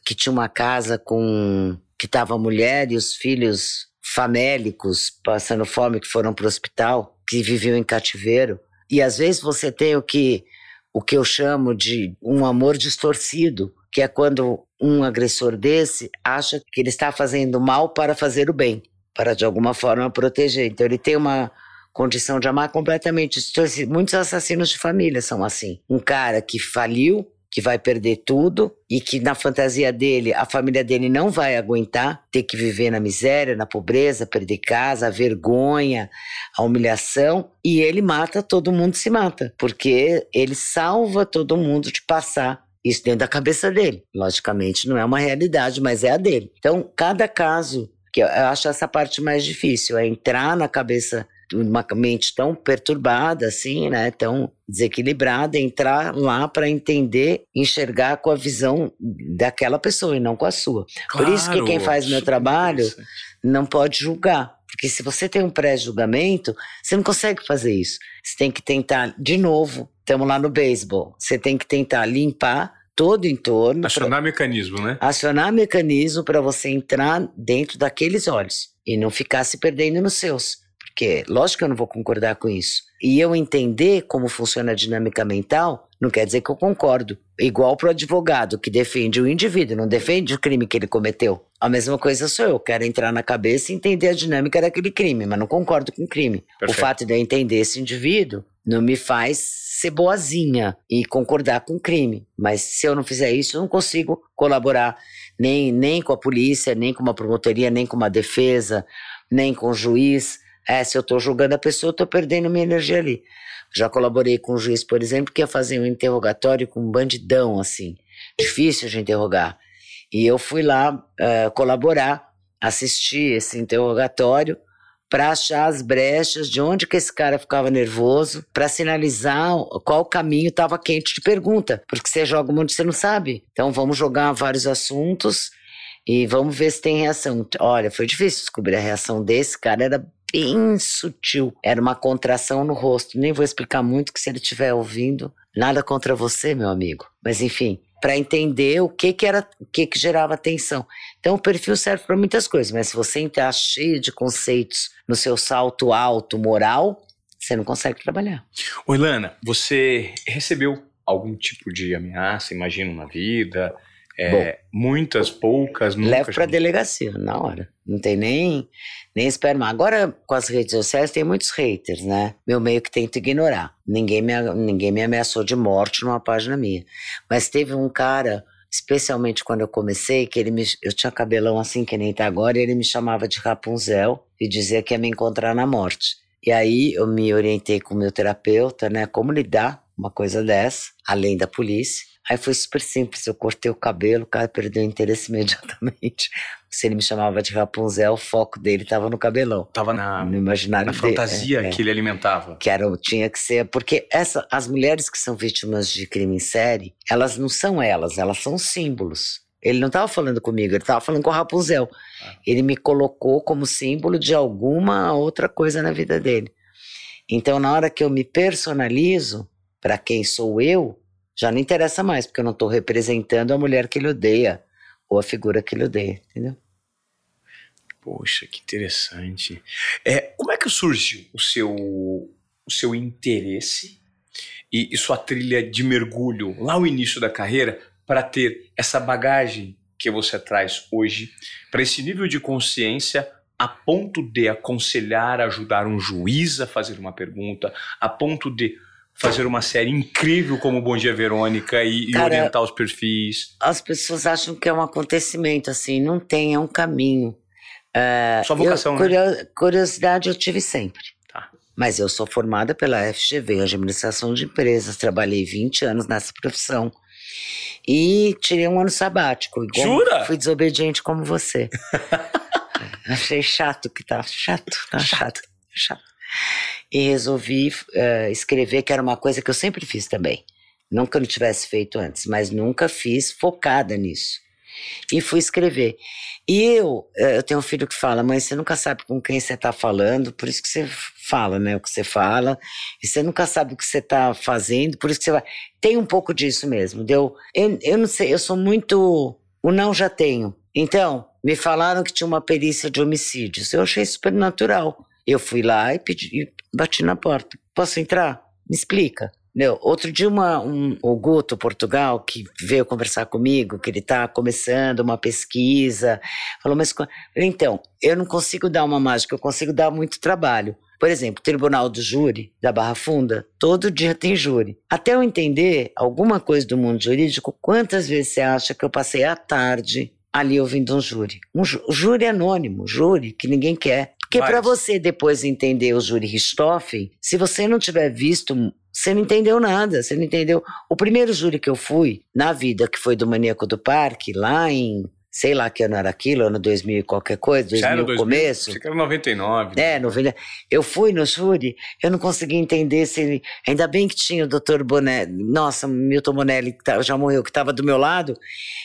que tinha uma casa com que estava a mulher e os filhos famélicos passando fome que foram para o hospital, que viviam em cativeiro. E às vezes você tem o que o que eu chamo de um amor distorcido, que é quando um agressor desse acha que ele está fazendo mal para fazer o bem, para de alguma forma proteger. Então ele tem uma condição de amar completamente. Muitos assassinos de família são assim. Um cara que faliu que vai perder tudo e que na fantasia dele, a família dele não vai aguentar ter que viver na miséria, na pobreza, perder casa, a vergonha, a humilhação, e ele mata, todo mundo se mata, porque ele salva todo mundo de passar isso dentro da cabeça dele. Logicamente não é uma realidade, mas é a dele. Então, cada caso que eu acho essa parte mais difícil, é entrar na cabeça uma mente tão perturbada assim, né, tão desequilibrada, entrar lá para entender, enxergar com a visão daquela pessoa e não com a sua. Claro, Por isso que quem faz meu trabalho não pode julgar, porque se você tem um pré-julgamento, você não consegue fazer isso. Você tem que tentar de novo. Estamos lá no beisebol. Você tem que tentar limpar todo o entorno. Acionar pra, mecanismo, né? Acionar mecanismo para você entrar dentro daqueles olhos e não ficar se perdendo nos seus porque lógico que eu não vou concordar com isso. E eu entender como funciona a dinâmica mental não quer dizer que eu concordo. Igual para o advogado que defende o indivíduo, não defende o crime que ele cometeu. A mesma coisa sou eu, quero entrar na cabeça e entender a dinâmica daquele crime, mas não concordo com o crime. Perfeito. O fato de eu entender esse indivíduo não me faz ser boazinha e concordar com o crime. Mas se eu não fizer isso, eu não consigo colaborar nem, nem com a polícia, nem com uma promotoria, nem com uma defesa, nem com o juiz. É, se eu estou julgando a pessoa, eu estou perdendo minha energia ali. Já colaborei com um juiz, por exemplo, que ia fazer um interrogatório com um bandidão, assim. Difícil de interrogar. E eu fui lá uh, colaborar, assistir esse interrogatório para achar as brechas de onde que esse cara ficava nervoso, para sinalizar qual caminho estava quente de pergunta, porque você joga um monte você não sabe. Então vamos jogar vários assuntos e vamos ver se tem reação. Olha, foi difícil descobrir a reação desse cara, era bem sutil. Era uma contração no rosto. Nem vou explicar muito, que se ele estiver ouvindo, nada contra você, meu amigo. Mas enfim, para entender o que que era, o que que gerava tensão. Então o perfil serve para muitas coisas, mas se você entrar cheio de conceitos no seu salto alto moral, você não consegue trabalhar. Oi, Lana, você recebeu algum tipo de ameaça, imagino, na vida? É, muitas, poucas, nunca. Levo para delegacia na hora. Não tem nem nem esperma. Agora com as redes sociais tem muitos haters, né? Meu meio que tento ignorar. Ninguém me ninguém me ameaçou de morte numa página minha. Mas teve um cara especialmente quando eu comecei, que ele me, eu tinha cabelão assim que nem tá agora, e ele me chamava de Rapunzel e dizia que ia me encontrar na morte. E aí eu me orientei com o meu terapeuta, né, como lidar uma coisa dessa, além da polícia. Aí foi super simples, eu cortei o cabelo, o cara perdeu o interesse imediatamente. Se ele me chamava de Rapunzel, o foco dele estava no cabelão. Tava na, no imaginário na dele. fantasia é, que ele alimentava. Que era, tinha que ser, porque essa, as mulheres que são vítimas de crime em série, elas não são elas, elas são símbolos. Ele não estava falando comigo, ele estava falando com o Rapunzel. Ah. Ele me colocou como símbolo de alguma outra coisa na vida dele. Então, na hora que eu me personalizo para quem sou eu, já não interessa mais, porque eu não estou representando a mulher que ele odeia ou a figura que ele odeia, entendeu? Poxa, que interessante. É, como é que surge o seu, o seu interesse e, e sua trilha de mergulho lá no início da carreira para ter essa bagagem que você traz hoje para esse nível de consciência a ponto de aconselhar, ajudar um juiz a fazer uma pergunta, a ponto de fazer uma série incrível como Bom Dia Verônica e, Cara, e, orientar os perfis? As pessoas acham que é um acontecimento, assim, não tem, é um caminho. Uh, Sua vocação, eu, né? Curiosidade eu tive sempre. Tá. Mas eu sou formada pela FGV, Administração de Empresas, trabalhei 20 anos nessa profissão. E tirei um ano sabático. Jura? Fui desobediente como você. Achei chato que tá. Chato, tá chato. Chato e resolvi uh, escrever, que era uma coisa que eu sempre fiz também. Nunca não tivesse feito antes, mas nunca fiz focada nisso. E fui escrever. E eu, eh, eu tenho um filho que fala, mãe, você nunca sabe com quem você está falando, por isso que você fala, né? O que você fala, e você nunca sabe o que você está fazendo, por isso que você vai. Tem um pouco disso mesmo. Deu, eu, eu não sei, eu sou muito. O não já tenho. Então, me falaram que tinha uma perícia de homicídios. Eu achei super natural. Eu fui lá e pedi, e bati na porta. Posso entrar? Me explica. Meu, outro dia uma, um, o Guto, Portugal, que veio conversar comigo, que ele está começando uma pesquisa, falou, mas então, eu não consigo dar uma mágica, eu consigo dar muito trabalho. Por exemplo, Tribunal do Júri da Barra Funda, todo dia tem júri. Até eu entender alguma coisa do mundo jurídico, quantas vezes você acha que eu passei a tarde ali ouvindo um júri? Um júri anônimo, júri que ninguém quer. Porque para você depois entender o Júri Richthofen, se você não tiver visto, você não entendeu nada, você não entendeu. O primeiro júri que eu fui na vida, que foi do Maníaco do Parque, lá em sei lá que ano era aquilo, ano 2000 qualquer coisa, 2000, Já 2000 começo. Acho que era 99. É, 90. Eu fui no júri, eu não consegui entender se ele, ainda bem que tinha o doutor Bonelli, nossa, Milton Bonelli, que tá, já morreu, que estava do meu lado,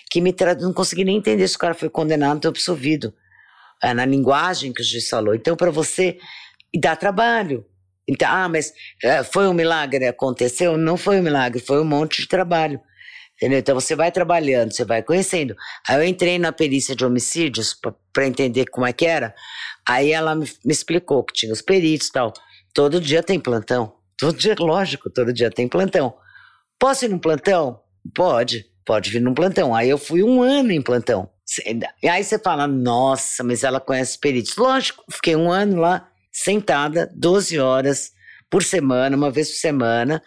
que me tra... não consegui nem entender se o cara foi condenado ou absolvido na linguagem que o juiz falou. Então, para você, dá trabalho. Então, ah, mas é, foi um milagre, aconteceu? Não foi um milagre, foi um monte de trabalho. Entendeu? Então você vai trabalhando, você vai conhecendo. Aí eu entrei na perícia de homicídios para entender como é que era. Aí ela me, me explicou que tinha os peritos e tal. Todo dia tem plantão. Todo dia, lógico, todo dia tem plantão. Posso ir num plantão? Pode, pode vir num plantão. Aí eu fui um ano em plantão. E aí você fala, nossa, mas ela conhece peritos. Lógico, fiquei um ano lá, sentada, 12 horas por semana, uma vez por semana,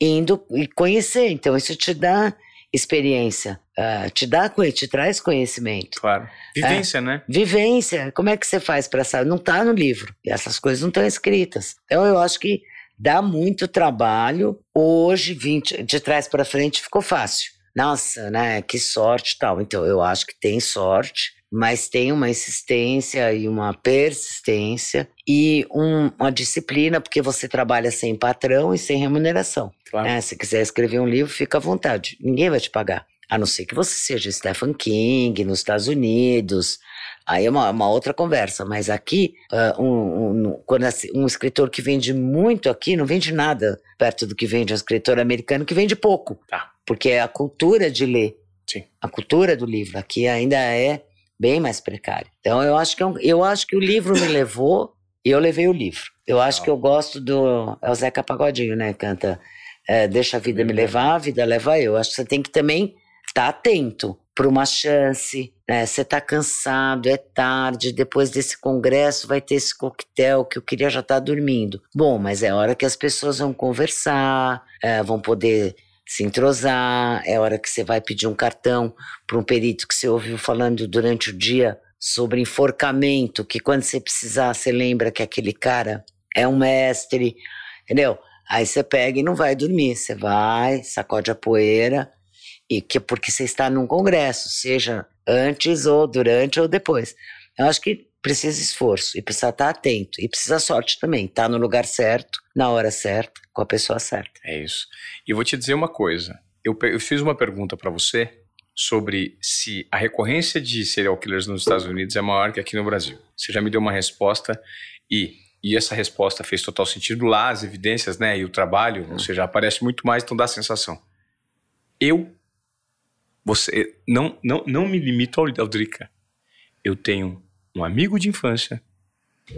indo e conhecer. Então, isso te dá experiência, uh, te dá, te traz conhecimento. Claro. Vivência, é, né? Vivência. Como é que você faz para saber? Não está no livro. E essas coisas não estão escritas. Então, eu acho que dá muito trabalho. Hoje, 20, de trás para frente, ficou fácil nossa, né, que sorte tal. Então, eu acho que tem sorte, mas tem uma insistência e uma persistência e um, uma disciplina, porque você trabalha sem patrão e sem remuneração. Claro. Né? Se quiser escrever um livro, fica à vontade, ninguém vai te pagar. A não ser que você seja Stephen King nos Estados Unidos, Aí é uma, uma, outra conversa, mas aqui, uh, um, um, quando um escritor que vende muito aqui, não vende nada perto do que vende um escritor americano que vende pouco. Tá porque é a cultura de ler, Sim. a cultura do livro aqui ainda é bem mais precária. Então eu acho que eu, é eu acho que o livro me levou e eu levei o livro. Eu acho que eu gosto do é o Zeca Pagodinho, né? Canta é, Deixa a vida me levar, a vida leva eu. Acho que você tem que também estar tá atento. Para uma chance. Né? Você está cansado, é tarde, depois desse congresso vai ter esse coquetel que eu queria já estar tá dormindo. Bom, mas é hora que as pessoas vão conversar, é, vão poder se entrosar, é hora que você vai pedir um cartão para um perito que você ouviu falando durante o dia sobre enforcamento, que quando você precisar, você lembra que aquele cara é um mestre, entendeu? Aí você pega e não vai dormir, você vai, sacode a poeira, e que porque você está num congresso, seja antes ou durante ou depois. Eu acho que precisa esforço e precisa estar atento e precisa sorte também, estar no lugar certo, na hora certa, com a pessoa certa. É isso. E eu vou te dizer uma coisa. Eu, eu fiz uma pergunta para você sobre se a recorrência de serial killers nos Estados Unidos é maior que aqui no Brasil. Você já me deu uma resposta e e essa resposta fez total sentido lá, as evidências, né, e o trabalho, ou seja, aparece muito mais, então dá a sensação. Eu, você, não, não, não me limito ao Aldrica. Eu tenho um amigo de infância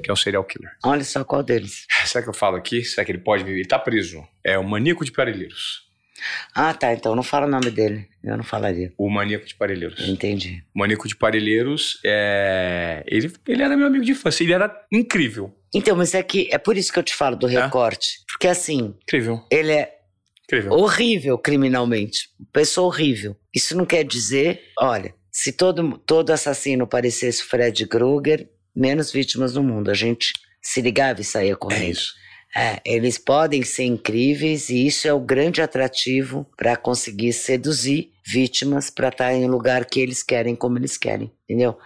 que é o serial killer. Olha só qual deles. Será que eu falo aqui? Será que ele pode viver? Ele tá preso. É o maníaco de Parelheiros. Ah, tá. Então não fala o nome dele. Eu não falaria. O Maníaco de Parelheiros. Entendi. O Maníaco de Parelheiros, é... ele, ele era meu amigo de infância. Ele era incrível. Então, mas é que é por isso que eu te falo do recorte. É? Porque assim. Incrível. Ele é incrível. horrível criminalmente. Pessoa horrível. Isso não quer dizer, olha, se todo, todo assassino parecesse Fred Krueger, menos vítimas no mundo. A gente se ligava e saía correndo. É isso. É, eles podem ser incríveis e isso é o grande atrativo para conseguir seduzir vítimas para estar em lugar que eles querem, como eles querem, entendeu?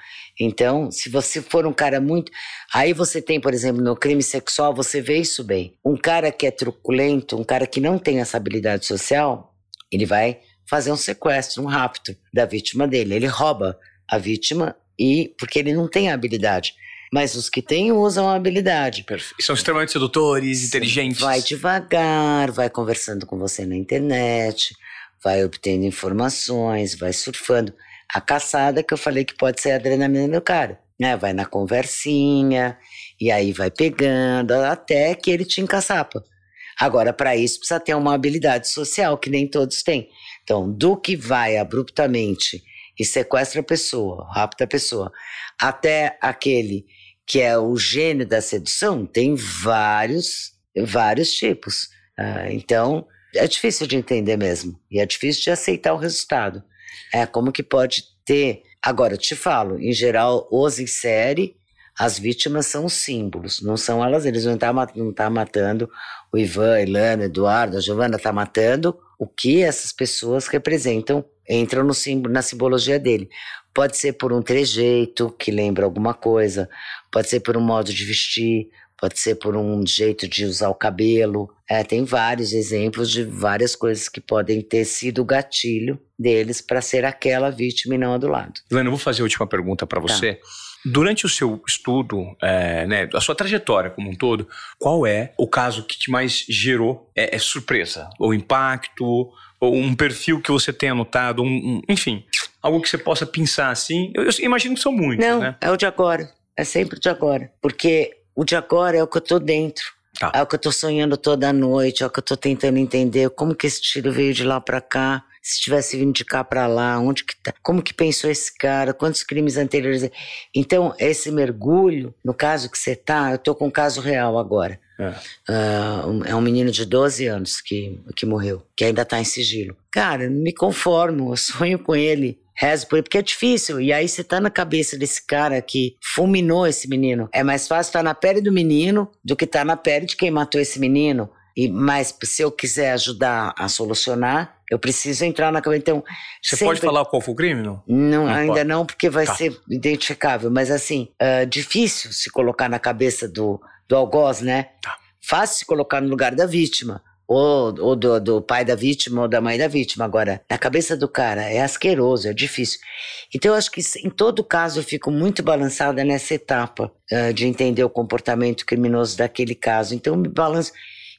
Então, se você for um cara muito. Aí você tem, por exemplo, no crime sexual, você vê isso bem. Um cara que é truculento, um cara que não tem essa habilidade social, ele vai fazer um sequestro, um rapto da vítima dele. Ele rouba a vítima e porque ele não tem a habilidade. Mas os que têm usam a habilidade. Perfeito. São extremamente sedutores, inteligentes. Vai devagar, vai conversando com você na internet, vai obtendo informações, vai surfando. A caçada que eu falei que pode ser a adrenalina do cara. Né? Vai na conversinha, e aí vai pegando, até que ele te encaçapa. Agora, para isso, precisa ter uma habilidade social que nem todos têm. Então, do que vai abruptamente e sequestra a pessoa, rapta a pessoa, até aquele que é o gênio da sedução, tem vários, vários tipos. Ah, então, é difícil de entender mesmo. E é difícil de aceitar o resultado. É como que pode ter. Agora, te falo, em geral, os em série, as vítimas são os símbolos, não são elas, eles não estão tá, não tá matando o Ivan, a Ilana, Eduardo, a Giovana, está matando o que essas pessoas representam, entram no símbolo, na simbologia dele. Pode ser por um trejeito que lembra alguma coisa, pode ser por um modo de vestir, pode ser por um jeito de usar o cabelo. É, tem vários exemplos de várias coisas que podem ter sido o gatilho deles para ser aquela vítima e não a do lado. Helena, eu vou fazer a última pergunta para tá. você. Tá. Durante o seu estudo, é, né, a sua trajetória como um todo, qual é o caso que te mais gerou é, é surpresa, ou impacto, ou um perfil que você tenha notado, um, um, enfim, algo que você possa pensar assim? Eu, eu imagino que são muitos, Não, né? é o de agora. É sempre o de agora. Porque o de agora é o que eu tô dentro. Tá. É o que eu tô sonhando toda noite, é o que eu tô tentando entender como que esse tiro veio de lá para cá, se tivesse vindo de cá para lá, onde que tá, como que pensou esse cara, quantos crimes anteriores. Então, esse mergulho, no caso que você tá, eu tô com um caso real agora. É. Uh, é um menino de 12 anos que, que morreu, que ainda tá em sigilo. Cara, me conformo, eu sonho com ele rezo por ele, porque é difícil. E aí você tá na cabeça desse cara que fulminou esse menino. É mais fácil estar tá na pele do menino do que estar tá na pele de quem matou esse menino. E, mas se eu quiser ajudar a solucionar, eu preciso entrar na cabeça. Então, Você sempre... pode falar qual foi o crime, não? Não, não ainda pode. não, porque vai tá. ser identificável. Mas assim, uh, difícil se colocar na cabeça do, do algoz, né? Tá. Fácil se colocar no lugar da vítima ou, ou do, do, pai da vítima ou da mãe da vítima. Agora, na cabeça do cara é asqueroso, é difícil. Então, eu acho que em todo caso eu fico muito balançada nessa etapa uh, de entender o comportamento criminoso daquele caso. Então, eu me balanço.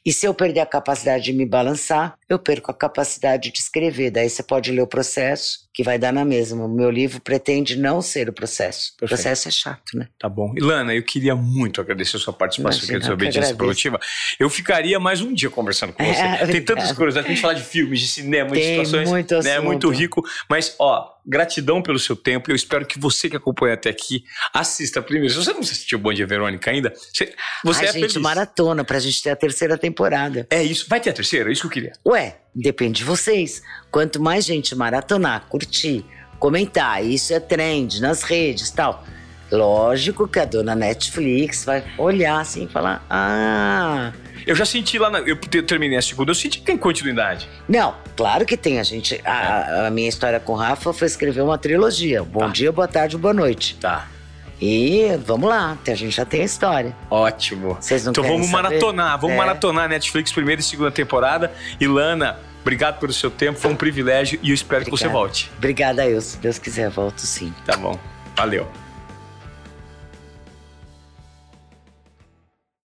E se eu perder a capacidade de me balançar, eu perco a capacidade de escrever. Daí você pode ler o processo, que vai dar na mesma. O meu livro pretende não ser o processo. Perfeito. O processo é chato, né? Tá bom. Ilana, eu queria muito agradecer a sua participação aqui no Obediência Produtiva. Eu ficaria mais um dia conversando com você. É, Tem tantas curiosidades. A gente falar de filmes, de cinema, Tem de situações. Muito né? Muito rico. Mas, ó, gratidão pelo seu tempo. Eu espero que você que acompanha até aqui assista primeiro. Se você não assistiu o Bom Dia Verônica ainda, você, você Ai, é gente, feliz. maratona pra gente ter a terceira temporada. É isso. Vai ter a terceira? É isso que eu queria. Ué, depende de vocês. Quanto mais gente maratonar, curtir, comentar, isso é trend nas redes e tal. Lógico que a dona Netflix vai olhar assim e falar: Ah, Eu já senti lá, na, eu te- terminei a segunda, eu senti que tem continuidade. não, claro que tem. A gente. A, a minha história com o Rafa foi escrever uma trilogia: Bom Tá. dia, boa tarde, boa noite. Tá. E vamos lá, a gente já tem a história. Ótimo. Vocês não Então vamos saber? maratonar, vamos É. maratonar Netflix primeira e segunda temporada. Ilana, obrigado pelo seu tempo, foi um privilégio e eu espero que você Obrigada. volte. Obrigada, eu. Se Deus quiser, volto sim. Tá bom. Valeu.